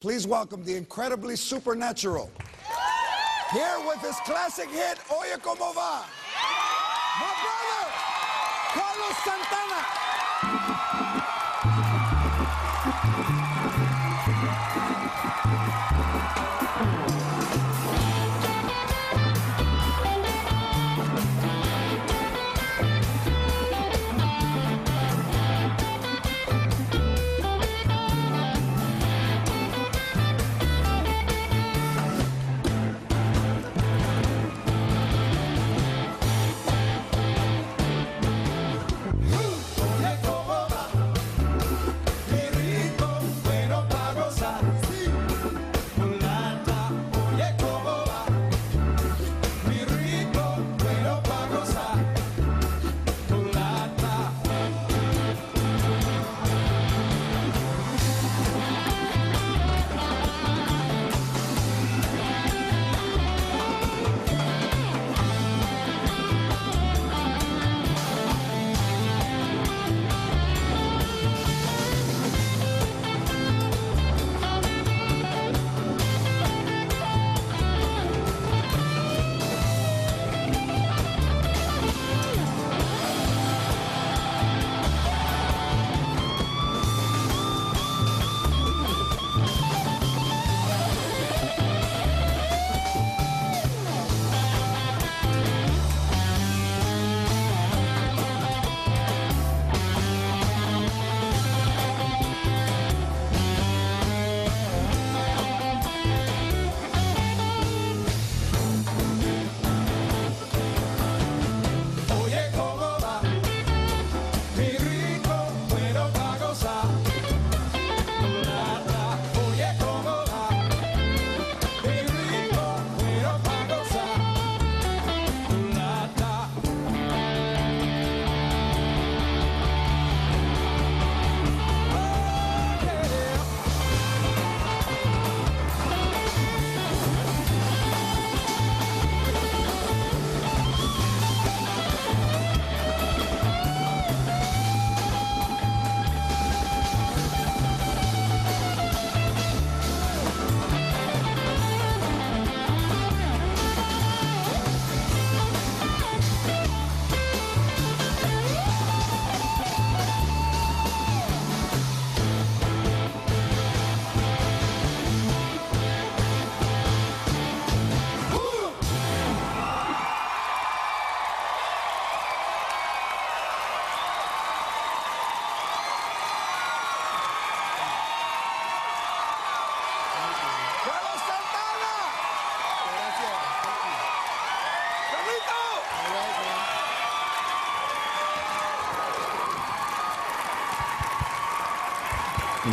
Please welcome the incredibly supernatural. Here with his classic hit, Oye Como Va. My brother, Carlos Santana. Tell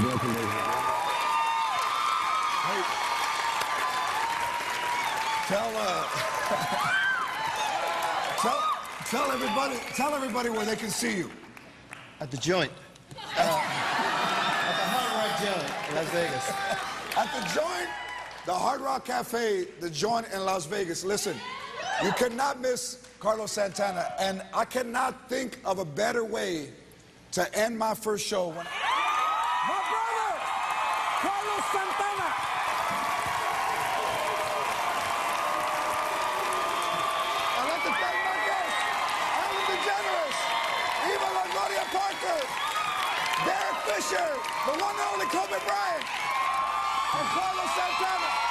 uh, tell tell everybody tell everybody where they can see you. At the joint. Uh, at the Hard Rock Joint in Las Vegas. At the joint, the Hard Rock Cafe, the joint in Las Vegas. Listen, you cannot miss Carlos Santana, and I cannot think of a better way to end my first show. When Carlos Santana. I'd like to thank my guests, Ellen DeGeneres, Eva Longoria Parker, Derek Fisher, the one and only Kobe Bryant, and Carlos Santana.